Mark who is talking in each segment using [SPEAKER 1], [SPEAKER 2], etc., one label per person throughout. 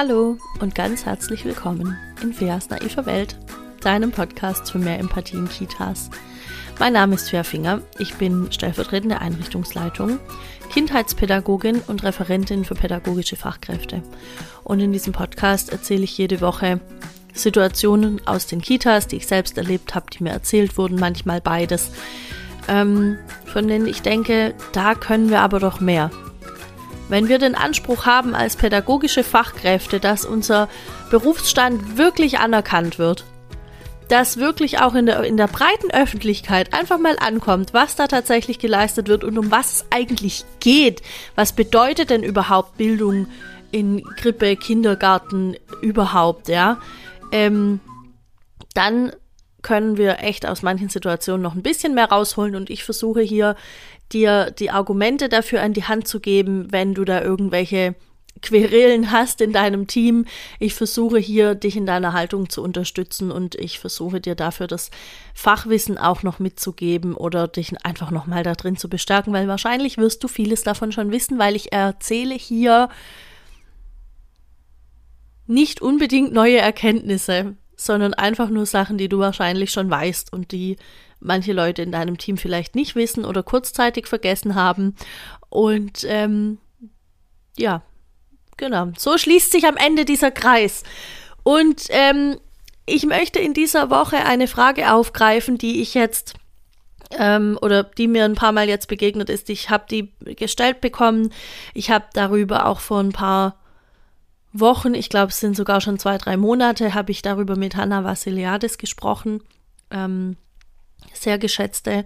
[SPEAKER 1] Hallo und ganz herzlich willkommen in Feas naiver Welt, deinem Podcast für mehr Empathie in Kitas. Mein Name ist Fea Finger, ich bin stellvertretende Einrichtungsleitung, Kindheitspädagogin und Referentin für pädagogische Fachkräfte. Und in diesem Podcast erzähle ich jede Woche Situationen aus den Kitas, die ich selbst erlebt habe, die mir erzählt wurden, manchmal beides, ähm, von denen ich denke, da können wir aber doch mehr. Wenn wir den Anspruch haben als pädagogische Fachkräfte, dass unser Berufsstand wirklich anerkannt wird, dass wirklich auch in der, in der breiten Öffentlichkeit einfach mal ankommt, was da tatsächlich geleistet wird und um was es eigentlich geht. Was bedeutet denn überhaupt Bildung in Krippe, Kindergarten überhaupt, ja? Ähm, dann können wir echt aus manchen Situationen noch ein bisschen mehr rausholen und ich versuche hier dir die Argumente dafür an die Hand zu geben, wenn du da irgendwelche Querelen hast in deinem Team. Ich versuche hier, dich in deiner Haltung zu unterstützen und ich versuche dir dafür das Fachwissen auch noch mitzugeben oder dich einfach nochmal da drin zu bestärken, weil wahrscheinlich wirst du vieles davon schon wissen, weil ich erzähle hier nicht unbedingt neue Erkenntnisse, sondern einfach nur Sachen, die du wahrscheinlich schon weißt und die manche Leute in deinem Team vielleicht nicht wissen oder kurzzeitig vergessen haben. Und ähm, ja, genau. So schließt sich am Ende dieser Kreis. Und ähm, ich möchte in dieser Woche eine Frage aufgreifen, die ich jetzt ähm, oder die mir ein paar Mal jetzt begegnet ist. Ich habe die gestellt bekommen. Ich habe darüber auch vor ein paar Wochen, ich glaube, es sind sogar schon zwei, drei Monate, habe ich darüber mit Hanna Vassiliadis gesprochen. Ähm, sehr geschätzte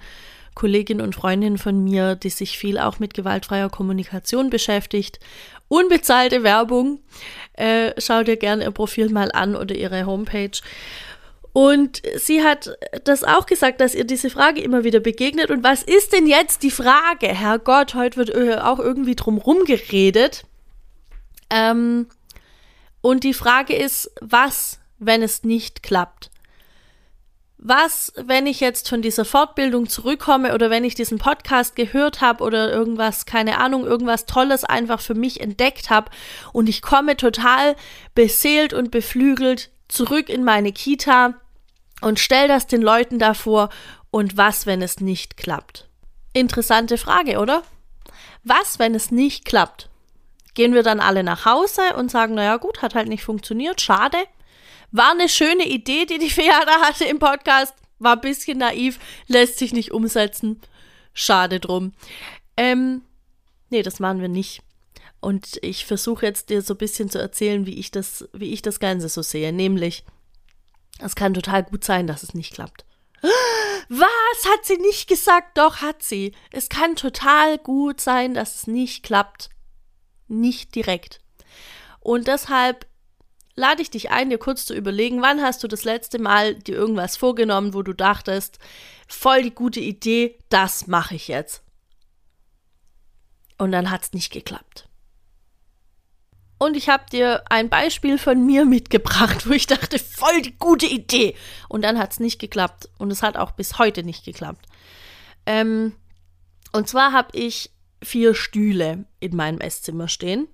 [SPEAKER 1] Kollegin und Freundin von mir, die sich viel auch mit gewaltfreier Kommunikation beschäftigt. Unbezahlte Werbung. Äh, schau dir gerne ihr Profil mal an oder ihre Homepage. Und sie hat das auch gesagt, dass ihr diese Frage immer wieder begegnet. Und was ist denn jetzt die Frage? Herrgott, heute wird auch irgendwie drumherum geredet. Ähm, und die Frage ist, was, wenn es nicht klappt? was, wenn ich jetzt von dieser Fortbildung zurückkomme oder wenn ich diesen Podcast gehört habe oder irgendwas, keine Ahnung, irgendwas Tolles einfach für mich entdeckt habe und ich komme total beseelt und beflügelt zurück in meine Kita und stell das den Leuten davor und was, wenn es nicht klappt? Interessante Frage, oder? Was, wenn es nicht klappt? Gehen wir dann alle nach Hause und sagen, naja gut, hat halt nicht funktioniert, schade. War eine schöne Idee, die die Fea da hatte im Podcast. War ein bisschen naiv, lässt sich nicht umsetzen. Schade drum. Ähm, nee, das machen wir nicht. Und ich versuche jetzt dir so ein bisschen zu erzählen, wie ich das, wie ich das Ganze so sehe. Nämlich, es kann total gut sein, dass es nicht klappt. Was? Hat sie nicht gesagt? Doch, hat sie. Es kann total gut sein, dass es nicht klappt. Nicht direkt. Und deshalb lade ich dich ein, dir kurz zu überlegen, wann hast du das letzte Mal dir irgendwas vorgenommen, wo du dachtest, voll die gute Idee, das mache ich jetzt. Und dann hat es nicht geklappt. Und ich habe dir ein Beispiel von mir mitgebracht, wo ich dachte, voll die gute Idee. Und dann hat es nicht geklappt. Und es hat auch bis heute nicht geklappt. Ähm, und zwar habe ich vier Stühle in meinem Esszimmer stehen.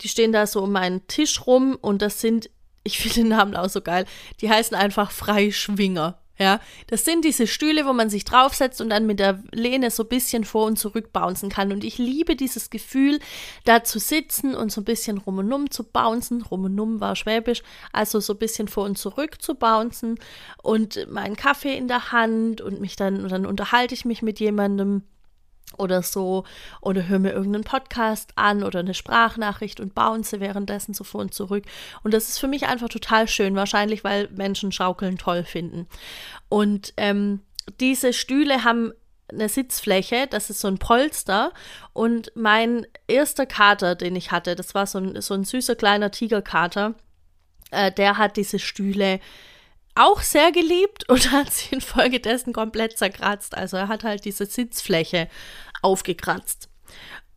[SPEAKER 1] Die stehen da so um meinen Tisch rum und das sind, ich finde den Namen auch so geil, die heißen einfach Freischwinger. Ja, das sind diese Stühle, wo man sich draufsetzt und dann mit der Lehne so ein bisschen vor und zurück bouncen kann. Und ich liebe dieses Gefühl, da zu sitzen und so ein bisschen rum und um zu bouncen. Rum und um war schwäbisch, also so ein bisschen vor und zurück zu bouncen und meinen Kaffee in der Hand und mich dann, und dann unterhalte ich mich mit jemandem oder so oder höre mir irgendeinen Podcast an oder eine Sprachnachricht und bounce währenddessen so vor und zurück. Und das ist für mich einfach total schön, wahrscheinlich weil Menschen Schaukeln toll finden. Und ähm, diese Stühle haben eine Sitzfläche, das ist so ein Polster. Und mein erster Kater, den ich hatte, das war so ein, so ein süßer kleiner Tigerkater, äh, der hat diese Stühle auch sehr geliebt und hat sie infolgedessen komplett zerkratzt. Also er hat halt diese Sitzfläche aufgekratzt.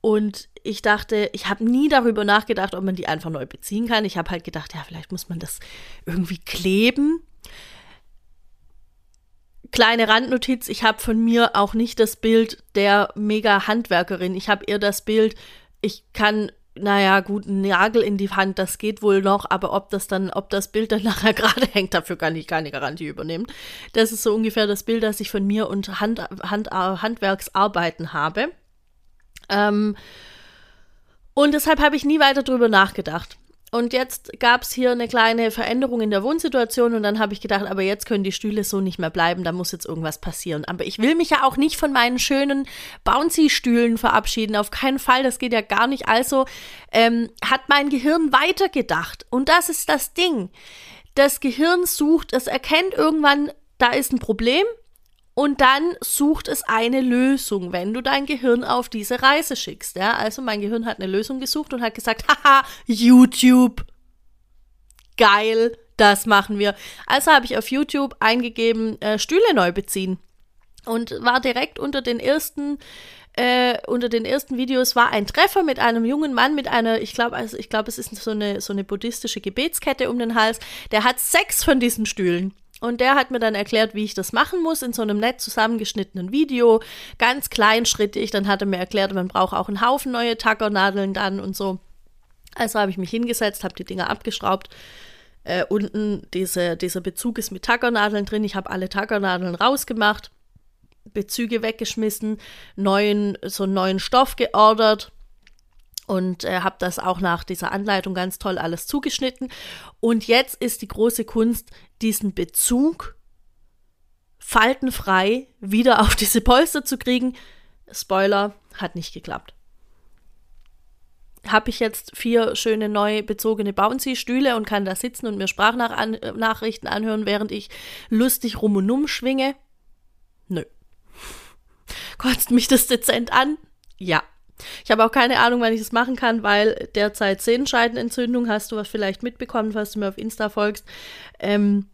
[SPEAKER 1] Und ich dachte, ich habe nie darüber nachgedacht, ob man die einfach neu beziehen kann. Ich habe halt gedacht, ja, vielleicht muss man das irgendwie kleben. Kleine Randnotiz, ich habe von mir auch nicht das Bild der Mega-Handwerkerin. Ich habe eher das Bild, ich kann naja, gut, ein Nagel in die Hand, das geht wohl noch, aber ob das dann, ob das Bild dann nachher gerade hängt, dafür kann ich keine Garantie übernehmen. Das ist so ungefähr das Bild, das ich von mir und Hand, Hand, Handwerksarbeiten habe. Ähm, und deshalb habe ich nie weiter drüber nachgedacht. Und jetzt gab es hier eine kleine Veränderung in der Wohnsituation und dann habe ich gedacht, aber jetzt können die Stühle so nicht mehr bleiben, da muss jetzt irgendwas passieren. Aber ich will mich ja auch nicht von meinen schönen Bouncy-Stühlen verabschieden, auf keinen Fall, das geht ja gar nicht. Also ähm, hat mein Gehirn weitergedacht und das ist das Ding. Das Gehirn sucht, es erkennt irgendwann, da ist ein Problem, und dann sucht es eine Lösung, wenn du dein Gehirn auf diese Reise schickst. Ja? Also mein Gehirn hat eine Lösung gesucht und hat gesagt, haha, YouTube. Geil, das machen wir. Also habe ich auf YouTube eingegeben, äh, Stühle neu beziehen. Und war direkt unter den ersten äh, unter den ersten Videos war ein Treffer mit einem jungen Mann mit einer, ich glaube, also ich glaube, es ist so eine, so eine buddhistische Gebetskette um den Hals. Der hat sechs von diesen Stühlen. Und der hat mir dann erklärt, wie ich das machen muss in so einem nett zusammengeschnittenen Video, ganz kleinschrittig. Dann hat er mir erklärt, man braucht auch einen Haufen neue Tackernadeln dann und so. Also habe ich mich hingesetzt, habe die Dinger abgeschraubt. Äh, unten diese, dieser Bezug ist mit Tackernadeln drin. Ich habe alle Tackernadeln rausgemacht, Bezüge weggeschmissen, neuen, so einen neuen Stoff geordert und äh, habe das auch nach dieser Anleitung ganz toll alles zugeschnitten. Und jetzt ist die große Kunst, diesen Bezug faltenfrei wieder auf diese Polster zu kriegen. Spoiler, hat nicht geklappt. Habe ich jetzt vier schöne neu bezogene Bouncy-Stühle und kann da sitzen und mir Sprachnachrichten anhören, während ich lustig rum und um schwinge? Nö. Kotzt mich das dezent an? Ja. Ich habe auch keine Ahnung, wann ich das machen kann, weil derzeit Sehenscheidenentzündung hast du was vielleicht mitbekommen, falls du mir auf Insta folgst. Ähm,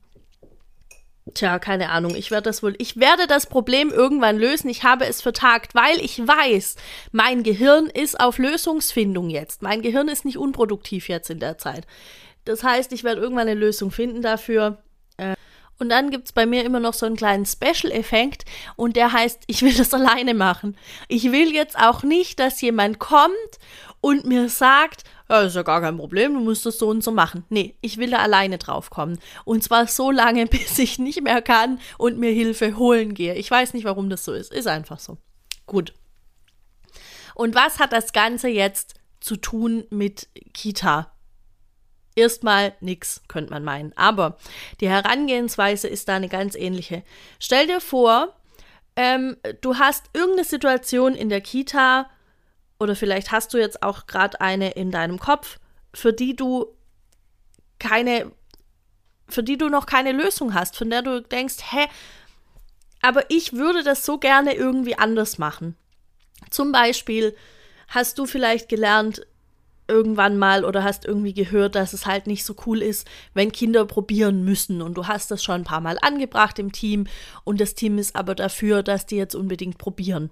[SPEAKER 1] Tja, keine Ahnung. Ich werde das wohl. Ich werde das Problem irgendwann lösen. Ich habe es vertagt, weil ich weiß, mein Gehirn ist auf Lösungsfindung jetzt. Mein Gehirn ist nicht unproduktiv jetzt in der Zeit. Das heißt, ich werde irgendwann eine Lösung finden dafür. Und dann gibt es bei mir immer noch so einen kleinen Special-Effekt und der heißt, ich will das alleine machen. Ich will jetzt auch nicht, dass jemand kommt und mir sagt, ja, ist ja gar kein Problem, du musst das so und so machen. Nee, ich will da alleine drauf kommen. Und zwar so lange, bis ich nicht mehr kann und mir Hilfe holen gehe. Ich weiß nicht, warum das so ist. Ist einfach so. Gut. Und was hat das Ganze jetzt zu tun mit Kita? Erstmal nix, könnte man meinen. Aber die Herangehensweise ist da eine ganz ähnliche. Stell dir vor, ähm, du hast irgendeine Situation in der Kita oder vielleicht hast du jetzt auch gerade eine in deinem Kopf, für die du keine, für die du noch keine Lösung hast, von der du denkst, hä, aber ich würde das so gerne irgendwie anders machen. Zum Beispiel hast du vielleicht gelernt, irgendwann mal oder hast irgendwie gehört, dass es halt nicht so cool ist, wenn Kinder probieren müssen und du hast das schon ein paar Mal angebracht im Team und das Team ist aber dafür, dass die jetzt unbedingt probieren.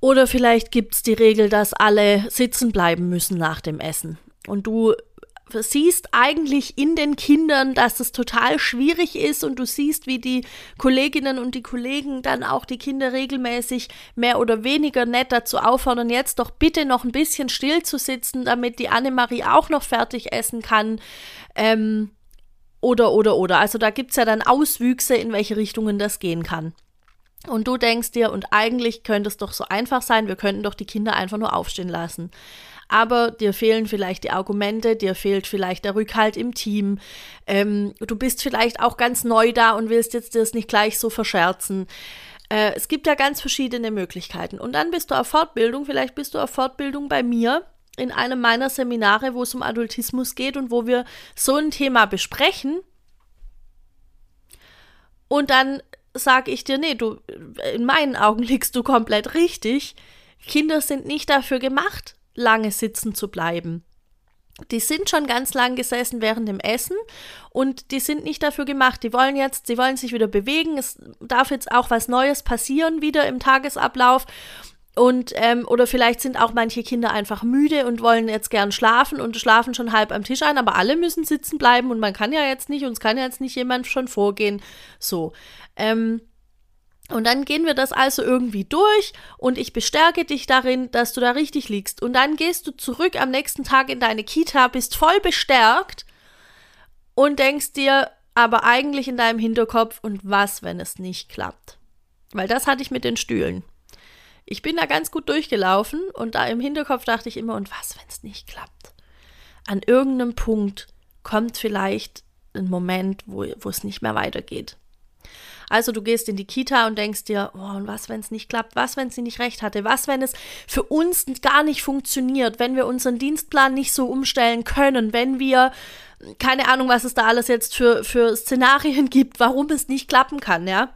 [SPEAKER 1] Oder vielleicht gibt es die Regel, dass alle sitzen bleiben müssen nach dem Essen. Und du siehst eigentlich in den Kindern, dass es total schwierig ist und du siehst, wie die Kolleginnen und die Kollegen dann auch die Kinder regelmäßig mehr oder weniger nett dazu auffordern, jetzt doch bitte noch ein bisschen still zu sitzen, damit die Annemarie auch noch fertig essen kann. Ähm, oder, oder, oder. Also da gibt es ja dann Auswüchse, in welche Richtungen das gehen kann. Und du denkst dir, und eigentlich könnte es doch so einfach sein, wir könnten doch die Kinder einfach nur aufstehen lassen. Aber dir fehlen vielleicht die Argumente, dir fehlt vielleicht der Rückhalt im Team. Ähm, du bist vielleicht auch ganz neu da und willst jetzt das nicht gleich so verscherzen. Äh, es gibt ja ganz verschiedene Möglichkeiten. Und dann bist du auf Fortbildung, vielleicht bist du auf Fortbildung bei mir in einem meiner Seminare, wo es um Adultismus geht und wo wir so ein Thema besprechen. Und dann sage ich dir, nee, du, in meinen Augen liegst du komplett richtig. Kinder sind nicht dafür gemacht, lange sitzen zu bleiben. Die sind schon ganz lang gesessen während dem Essen und die sind nicht dafür gemacht. Die wollen jetzt, sie wollen sich wieder bewegen. Es darf jetzt auch was Neues passieren wieder im Tagesablauf. Und, ähm, oder vielleicht sind auch manche Kinder einfach müde und wollen jetzt gern schlafen und schlafen schon halb am Tisch ein, aber alle müssen sitzen bleiben und man kann ja jetzt nicht, uns kann ja jetzt nicht jemand schon vorgehen. So. Ähm, Und dann gehen wir das also irgendwie durch und ich bestärke dich darin, dass du da richtig liegst. Und dann gehst du zurück am nächsten Tag in deine Kita, bist voll bestärkt und denkst dir aber eigentlich in deinem Hinterkopf, und was, wenn es nicht klappt? Weil das hatte ich mit den Stühlen. Ich bin da ganz gut durchgelaufen und da im Hinterkopf dachte ich immer, und was, wenn es nicht klappt? An irgendeinem Punkt kommt vielleicht ein Moment, wo, es nicht mehr weitergeht. Also du gehst in die Kita und denkst dir, oh, und was, wenn es nicht klappt? Was, wenn sie nicht recht hatte? Was, wenn es für uns gar nicht funktioniert? Wenn wir unseren Dienstplan nicht so umstellen können? Wenn wir, keine Ahnung, was es da alles jetzt für, für Szenarien gibt, warum es nicht klappen kann, ja?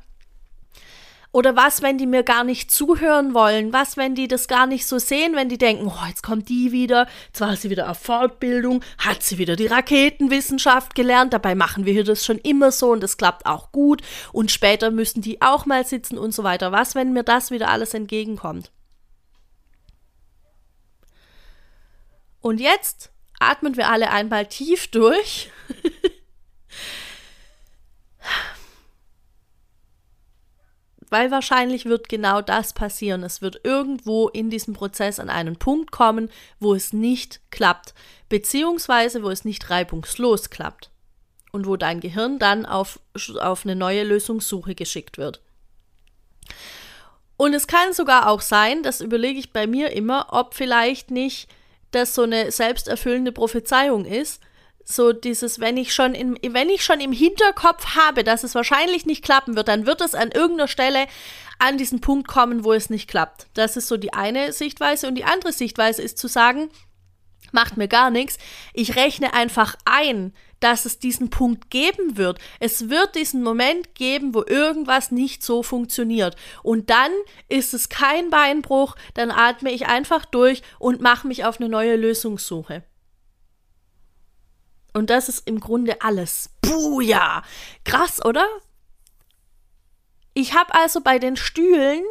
[SPEAKER 1] Oder was, wenn die mir gar nicht zuhören wollen? Was, wenn die das gar nicht so sehen, wenn die denken, oh, jetzt kommt die wieder, jetzt war sie wieder auf Fortbildung, hat sie wieder die Raketenwissenschaft gelernt, dabei machen wir hier das schon immer so und das klappt auch gut und später müssen die auch mal sitzen und so weiter. Was, wenn mir das wieder alles entgegenkommt? Und jetzt atmen wir alle einmal tief durch. weil wahrscheinlich wird genau das passieren. Es wird irgendwo in diesem Prozess an einen Punkt kommen, wo es nicht klappt, beziehungsweise wo es nicht reibungslos klappt und wo dein Gehirn dann auf, auf eine neue Lösungssuche geschickt wird. Und es kann sogar auch sein, das überlege ich bei mir immer, ob vielleicht nicht das so eine selbsterfüllende Prophezeiung ist, so dieses, wenn ich schon in, wenn ich schon im Hinterkopf habe, dass es wahrscheinlich nicht klappen wird, dann wird es an irgendeiner Stelle an diesen Punkt kommen, wo es nicht klappt. Das ist so die eine Sichtweise und die andere Sichtweise ist zu sagen, macht mir gar nichts. Ich rechne einfach ein, dass es diesen Punkt geben wird. Es wird diesen Moment geben, wo irgendwas nicht so funktioniert. Und dann ist es kein Beinbruch, dann atme ich einfach durch und mache mich auf eine neue Lösungssuche. Und das ist im Grunde alles. Puh, ja. Krass, oder? Ich habe also bei den Stühlen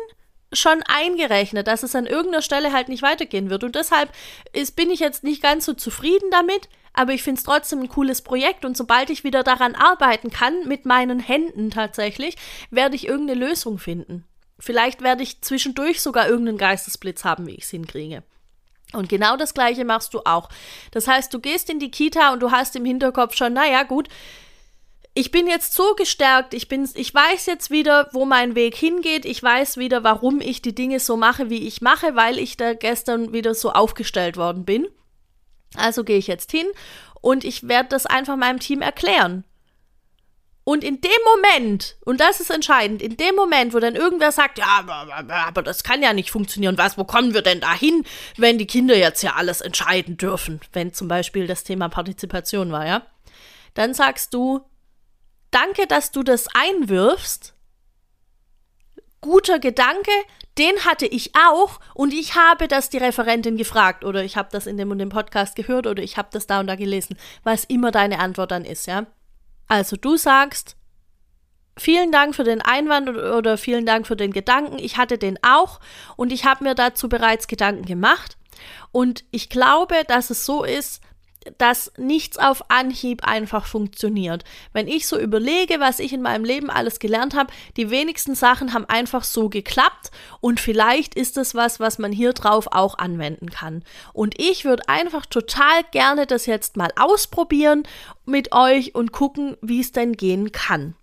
[SPEAKER 1] schon eingerechnet, dass es an irgendeiner Stelle halt nicht weitergehen wird. Und deshalb ist, bin ich jetzt nicht ganz so zufrieden damit, aber ich finde es trotzdem ein cooles Projekt. Und sobald ich wieder daran arbeiten kann, mit meinen Händen tatsächlich, werde ich irgendeine Lösung finden. Vielleicht werde ich zwischendurch sogar irgendeinen Geistesblitz haben, wie ich es hinkriege. Und genau das Gleiche machst du auch. Das heißt, du gehst in die Kita und du hast im Hinterkopf schon, naja, gut, ich bin jetzt so gestärkt, ich bin, ich weiß jetzt wieder, wo mein Weg hingeht, ich weiß wieder, warum ich die Dinge so mache, wie ich mache, weil ich da gestern wieder so aufgestellt worden bin. Also gehe ich jetzt hin und ich werde das einfach meinem Team erklären. Und in dem Moment, und das ist entscheidend, in dem Moment, wo dann irgendwer sagt, ja, aber, das kann ja nicht funktionieren, was, wo kommen wir denn da hin, wenn die Kinder jetzt ja alles entscheiden dürfen, wenn zum Beispiel das Thema Partizipation war, ja, dann sagst du, danke, dass du das einwirfst, guter Gedanke, den hatte ich auch und ich habe das die Referentin gefragt oder ich habe das in dem und dem Podcast gehört oder ich habe das da und da gelesen, was immer deine Antwort dann ist, ja. Also du sagst, vielen Dank für den Einwand oder vielen Dank für den Gedanken. Ich hatte den auch und ich habe mir dazu bereits Gedanken gemacht. Und ich glaube, dass es so ist, dass nichts auf Anhieb einfach funktioniert. Wenn ich so überlege, was ich in meinem Leben alles gelernt habe, die wenigsten Sachen haben einfach so geklappt und vielleicht ist es was, was man hier drauf auch anwenden kann. Und ich würde einfach total gerne das jetzt mal ausprobieren mit euch und gucken, wie es denn gehen kann.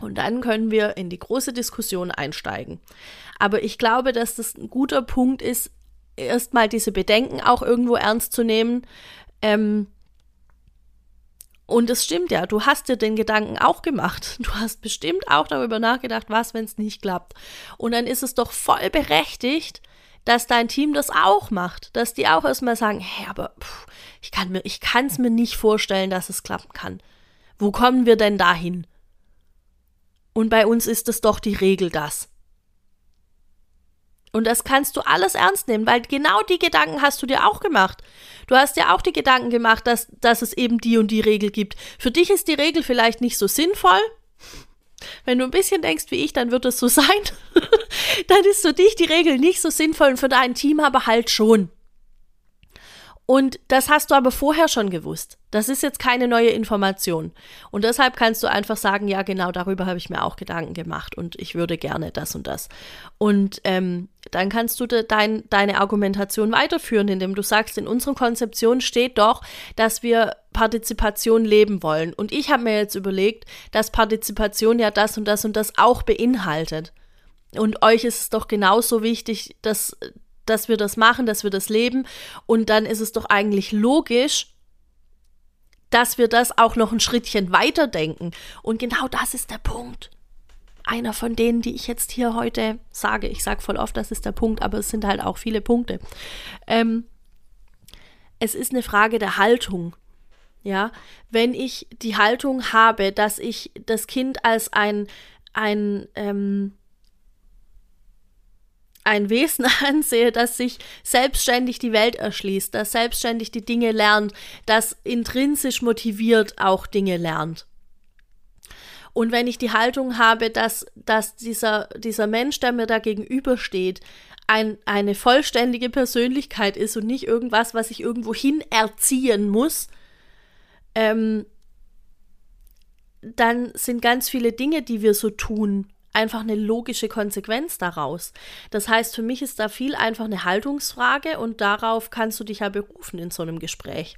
[SPEAKER 1] Und dann können wir in die große Diskussion einsteigen. Aber ich glaube, dass das ein guter Punkt ist, erstmal diese Bedenken auch irgendwo ernst zu nehmen, ähm, und es stimmt ja, du hast dir den Gedanken auch gemacht. Du hast bestimmt auch darüber nachgedacht, was, wenn es nicht klappt. Und dann ist es doch voll berechtigt, dass dein Team das auch macht. Dass die auch erstmal sagen, hey, aber pff, ich kann mir, ich kann es mir nicht vorstellen, dass es klappen kann. Wo kommen wir denn dahin? Und bei uns ist es doch die Regel das. Und das kannst du alles ernst nehmen, weil genau die Gedanken hast du dir auch gemacht. Du hast dir auch die Gedanken gemacht, dass, dass es eben die und die Regel gibt. Für dich ist die Regel vielleicht nicht so sinnvoll. Wenn du ein bisschen denkst wie ich, dann wird es so sein. dann ist für dich die Regel nicht so sinnvoll und für dein Team aber halt schon. Und das hast du aber vorher schon gewusst. Das ist jetzt keine neue Information. Und deshalb kannst du einfach sagen, ja, genau darüber habe ich mir auch Gedanken gemacht und ich würde gerne das und das. Und ähm, dann kannst du de dein, deine Argumentation weiterführen, indem du sagst, in unserer Konzeption steht doch, dass wir Partizipation leben wollen. Und ich habe mir jetzt überlegt, dass Partizipation ja das und das und das auch beinhaltet. Und euch ist es doch genauso wichtig, dass dass wir das machen, dass wir das leben. Und dann ist es doch eigentlich logisch, dass wir das auch noch ein Schrittchen weiterdenken. Und genau das ist der Punkt. Einer von denen, die ich jetzt hier heute sage. Ich sage voll oft, das ist der Punkt, aber es sind halt auch viele Punkte. Ähm, es ist eine Frage der Haltung. Ja, wenn ich die Haltung habe, dass ich das Kind als ein, ein ähm, ein Wesen ansehe, das sich selbstständig die Welt erschließt, das selbstständig die Dinge lernt, das intrinsisch motiviert auch Dinge lernt. Und wenn ich die Haltung habe, dass, dass dieser, dieser Mensch, der mir da gegenübersteht, ein, eine vollständige Persönlichkeit ist und nicht irgendwas, was ich irgendwo hin erziehen muss, ähm, dann sind ganz viele Dinge, die wir so tun, einfach eine logische Konsequenz daraus. Das heißt, für mich ist da viel einfach eine Haltungsfrage und darauf kannst du dich ja berufen in so einem Gespräch.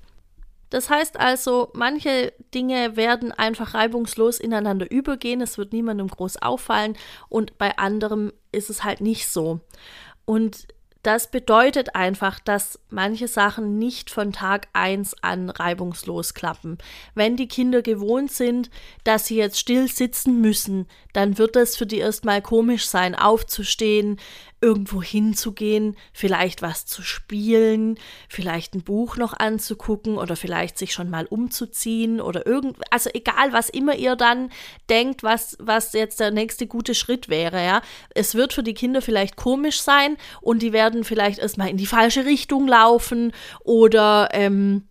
[SPEAKER 1] Das heißt also, manche Dinge werden einfach reibungslos ineinander übergehen, es wird niemandem groß auffallen und bei anderem ist es halt nicht so. Und das bedeutet einfach, dass manche Sachen nicht von Tag 1 an reibungslos klappen. Wenn die Kinder gewohnt sind, dass sie jetzt still sitzen müssen, dann wird es für die erstmal komisch sein, aufzustehen, irgendwo hinzugehen, vielleicht was zu spielen, vielleicht ein Buch noch anzugucken oder vielleicht sich schon mal umzuziehen oder irgend, also egal, was immer ihr dann denkt, was, was jetzt der nächste gute Schritt wäre, ja. Es wird für die Kinder vielleicht komisch sein und die werden vielleicht erstmal in die falsche Richtung laufen oder, ähm,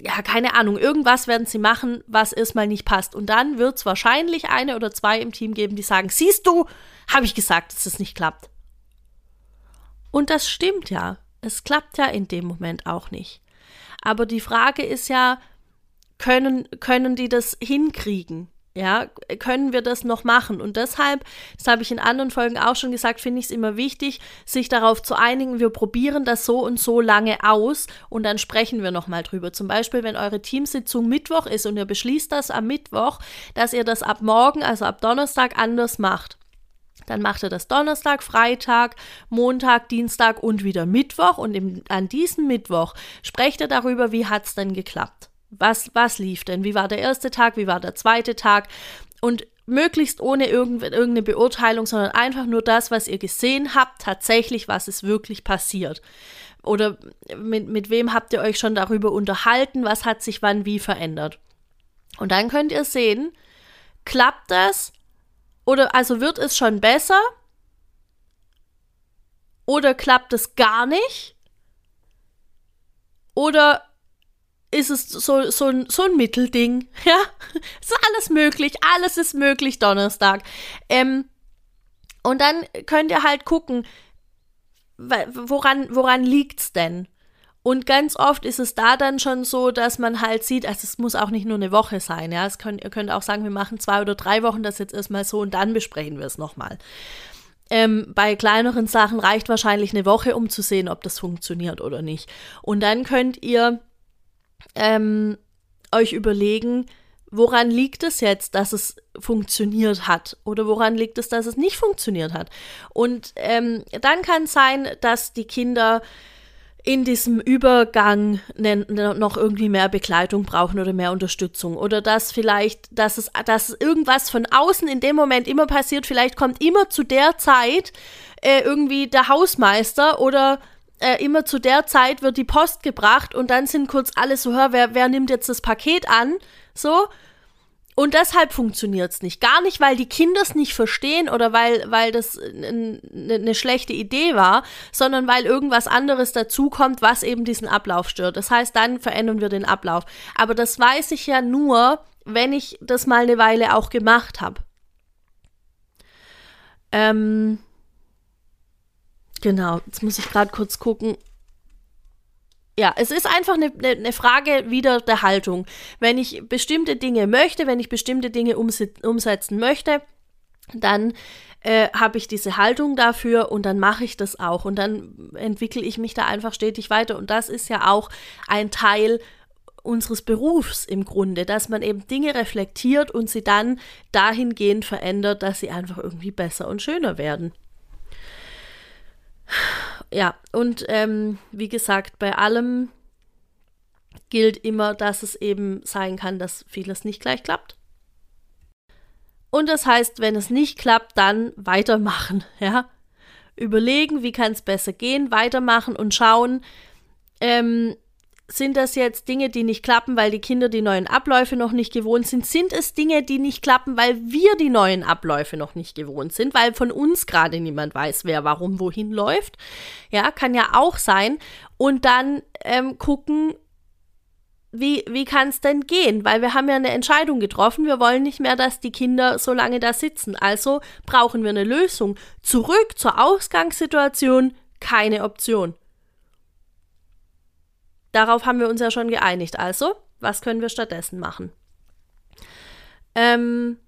[SPEAKER 1] ja, keine Ahnung, irgendwas werden sie machen, was erstmal nicht passt. Und dann wird es wahrscheinlich eine oder zwei im Team geben, die sagen, siehst du, habe ich gesagt, dass es nicht klappt. Und das stimmt ja. Es klappt ja in dem Moment auch nicht. Aber die Frage ist ja, können, können die das hinkriegen? Ja, können wir das noch machen? Und deshalb, das habe ich in anderen Folgen auch schon gesagt, finde ich es immer wichtig, sich darauf zu einigen, wir probieren das so und so lange aus und dann sprechen wir nochmal drüber. Zum Beispiel, wenn eure Teamsitzung Mittwoch ist und ihr beschließt das am Mittwoch, dass ihr das ab morgen, also ab Donnerstag anders macht. Dann macht er das Donnerstag, Freitag, Montag, Dienstag und wieder Mittwoch. Und im, an diesem Mittwoch sprecht er darüber, wie hat es denn geklappt? Was, was lief denn? Wie war der erste Tag? Wie war der zweite Tag? Und möglichst ohne irgendeine Beurteilung, sondern einfach nur das, was ihr gesehen habt, tatsächlich, was ist wirklich passiert. Oder mit, mit wem habt ihr euch schon darüber unterhalten, was hat sich wann wie verändert. Und dann könnt ihr sehen, klappt das? Oder also wird es schon besser? Oder klappt es gar nicht? Oder ist es so, so, so ein Mittelding? Ja, ist alles möglich, alles ist möglich Donnerstag. Ähm, und dann könnt ihr halt gucken, woran, woran liegt's denn? Und ganz oft ist es da dann schon so, dass man halt sieht, also es muss auch nicht nur eine Woche sein, ja. Es könnt, ihr könnt auch sagen, wir machen zwei oder drei Wochen das jetzt erstmal so und dann besprechen wir es nochmal. Ähm, bei kleineren Sachen reicht wahrscheinlich eine Woche, um zu sehen, ob das funktioniert oder nicht. Und dann könnt ihr ähm, euch überlegen, woran liegt es jetzt, dass es funktioniert hat oder woran liegt es, dass es nicht funktioniert hat. Und ähm, dann kann es sein, dass die Kinder in diesem Übergang noch irgendwie mehr Begleitung brauchen oder mehr Unterstützung oder dass vielleicht, dass es, dass irgendwas von außen in dem Moment immer passiert, vielleicht kommt immer zu der Zeit äh, irgendwie der Hausmeister oder äh, immer zu der Zeit wird die Post gebracht und dann sind kurz alle so, hör, wer, wer nimmt jetzt das Paket an? So, und deshalb funktioniert es nicht. Gar nicht, weil die Kinder es nicht verstehen oder weil, weil das eine ne schlechte Idee war, sondern weil irgendwas anderes dazukommt, was eben diesen Ablauf stört. Das heißt, dann verändern wir den Ablauf. Aber das weiß ich ja nur, wenn ich das mal eine Weile auch gemacht habe. Ähm, genau, jetzt muss ich gerade kurz gucken. Ja, es ist einfach eine, eine, Frage wieder der Haltung. Wenn ich bestimmte Dinge möchte, wenn ich bestimmte Dinge umsetzen möchte, dann äh, habe ich diese Haltung dafür und dann mache ich das auch und dann entwickle ich mich da einfach stetig weiter. Und das ist ja auch ein Teil unseres Berufs im Grunde, dass man eben Dinge reflektiert und sie dann dahingehend verändert, dass sie einfach irgendwie besser und schöner werden. Ja, und ähm, wie gesagt, bei allem gilt immer, dass es eben sein kann, dass vieles nicht gleich klappt. Und das heißt, wenn es nicht klappt, dann weitermachen, ja. Überlegen, wie kann es besser gehen, weitermachen und schauen, ähm, sind das jetzt Dinge, die nicht klappen, weil die Kinder die neuen Abläufe noch nicht gewohnt sind? Sind es Dinge, die nicht klappen, weil wir die neuen Abläufe noch nicht gewohnt sind, weil von uns gerade niemand weiß, wer warum wohin läuft? Ja, kann ja auch sein. Und dann ähm, gucken, wie, wie kann es denn gehen? Weil wir haben ja eine Entscheidung getroffen. Wir wollen nicht mehr, dass die Kinder so lange da sitzen. Also brauchen wir eine Lösung. Zurück zur Ausgangssituation, keine Option. Darauf haben wir uns ja schon geeinigt. Also, was können wir stattdessen machen? Ähm,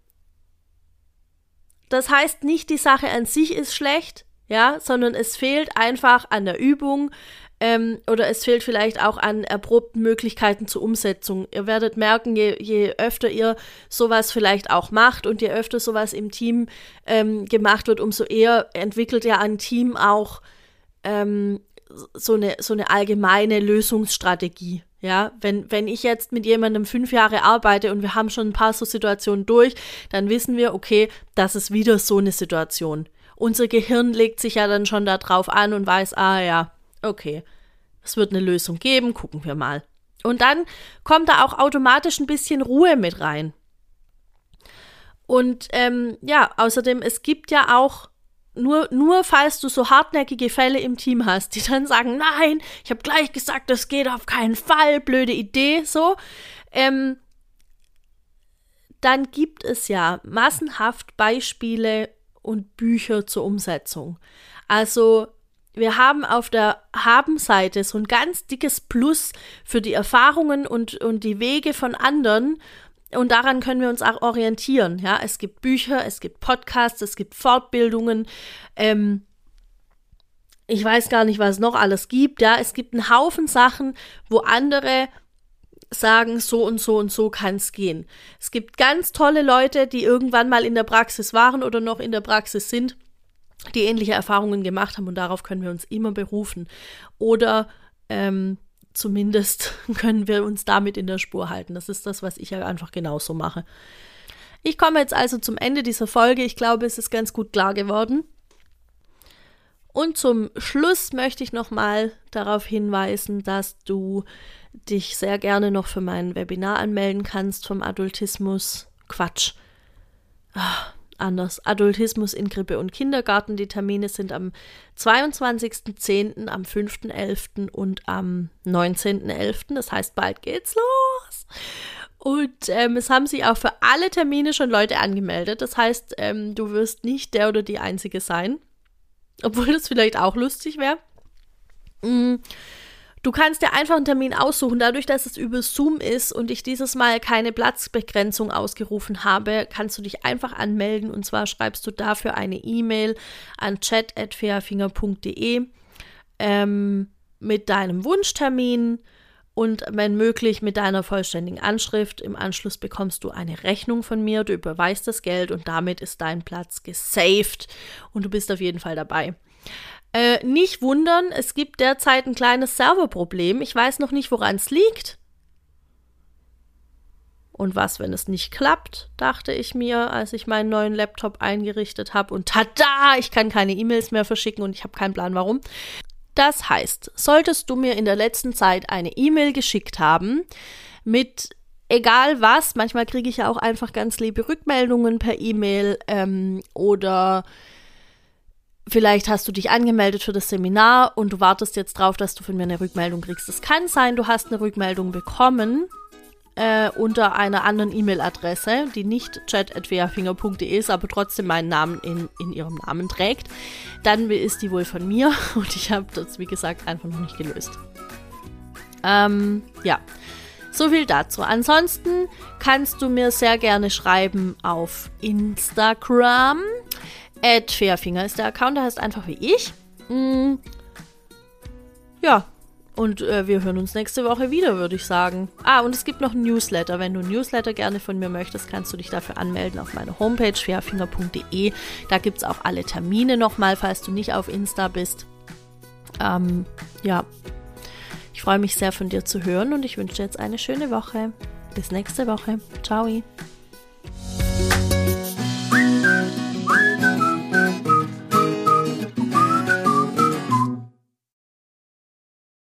[SPEAKER 1] das heißt nicht, die Sache an sich ist schlecht, ja, sondern es fehlt einfach an der Übung, ähm, oder es fehlt vielleicht auch an erprobten Möglichkeiten zur Umsetzung. Ihr werdet merken, je, je öfter ihr sowas vielleicht auch macht und je öfter sowas im Team ähm, gemacht wird, umso eher entwickelt ja ein Team auch ähm, so, eine, so eine allgemeine Lösungsstrategie. Ja, wenn, wenn ich jetzt mit jemandem fünf Jahre arbeite und wir haben schon ein paar so Situationen durch, dann wissen wir, okay, das ist wieder so eine Situation. Unser Gehirn legt sich ja dann schon darauf an und weiß, ah ja, okay, es wird eine Lösung geben, gucken wir mal. Und dann kommt da auch automatisch ein bisschen Ruhe mit rein. Und ähm, ja, außerdem, es gibt ja auch nur, nur falls du so hartnäckige Fälle im Team hast, die dann sagen, nein, ich habe gleich gesagt, das geht auf keinen Fall, blöde Idee, so, ähm, dann gibt es ja massenhaft Beispiele und Bücher zur Umsetzung. Also wir haben auf der Haben-Seite so ein ganz dickes Plus für die Erfahrungen und, und die Wege von anderen. Und daran können wir uns auch orientieren. Ja, es gibt Bücher, es gibt Podcasts, es gibt Fortbildungen. Ähm, ich weiß gar nicht, was es noch alles gibt. Ja, es gibt einen Haufen Sachen, wo andere sagen, so und so und so kann es gehen. Es gibt ganz tolle Leute, die irgendwann mal in der Praxis waren oder noch in der Praxis sind die ähnliche Erfahrungen gemacht haben und darauf können wir uns immer berufen. Oder ähm, zumindest können wir uns damit in der Spur halten. Das ist das, was ich ja einfach genauso mache. Ich komme jetzt also zum Ende dieser Folge. Ich glaube, es ist ganz gut klar geworden. Und zum Schluss möchte ich nochmal darauf hinweisen, dass du dich sehr gerne noch für mein Webinar anmelden kannst vom Adultismus. Quatsch. Anders. Adultismus in Krippe und Kindergarten. Die Termine sind am 22.10., am 5.11. und am 19.11. Das heißt, bald geht's los. Und ähm, es haben sich auch für alle Termine schon Leute angemeldet. Das heißt, ähm, du wirst nicht der oder die Einzige sein. Obwohl das vielleicht auch lustig wäre. Mhm. Du kannst dir einfach einen Termin aussuchen. Dadurch, dass es über Zoom ist und ich dieses Mal keine Platzbegrenzung ausgerufen habe, kannst du dich einfach anmelden. Und zwar schreibst du dafür eine E-Mail an chat.fairfinger.de ähm, mit deinem Wunschtermin und wenn möglich mit deiner vollständigen Anschrift. Im Anschluss bekommst du eine Rechnung von mir, du überweist das Geld und damit ist dein Platz gesaved und du bist auf jeden Fall dabei. Äh, nicht wundern, es gibt derzeit ein kleines Serverproblem. Ich weiß noch nicht, woran es liegt. Und was, wenn es nicht klappt, dachte ich mir, als ich meinen neuen Laptop eingerichtet habe. Und tada, ich kann keine E-Mails mehr verschicken und ich habe keinen Plan warum. Das heißt, solltest du mir in der letzten Zeit eine E-Mail geschickt haben mit egal was, manchmal kriege ich ja auch einfach ganz liebe Rückmeldungen per E-Mail ähm, oder Vielleicht hast du dich angemeldet für das Seminar und du wartest jetzt drauf, dass du von mir eine Rückmeldung kriegst. Es kann sein, du hast eine Rückmeldung bekommen äh, unter einer anderen E-Mail-Adresse, die nicht chat.weafinger.de ist, aber trotzdem meinen Namen in, in ihrem Namen trägt. Dann ist die wohl von mir und ich habe das, wie gesagt, einfach noch nicht gelöst. Ähm, ja. So viel dazu. Ansonsten kannst du mir sehr gerne schreiben auf Instagram. Ed Fairfinger ist der Account, der heißt einfach wie ich. Mm. Ja, und äh, wir hören uns nächste Woche wieder, würde ich sagen. Ah, und es gibt noch ein Newsletter. Wenn du ein Newsletter gerne von mir möchtest, kannst du dich dafür anmelden auf meiner Homepage fairfinger.de. Da gibt es auch alle Termine nochmal, falls du nicht auf Insta bist. Ähm, ja, ich freue mich sehr von dir zu hören und ich wünsche dir jetzt eine schöne Woche. Bis nächste Woche. Ciao.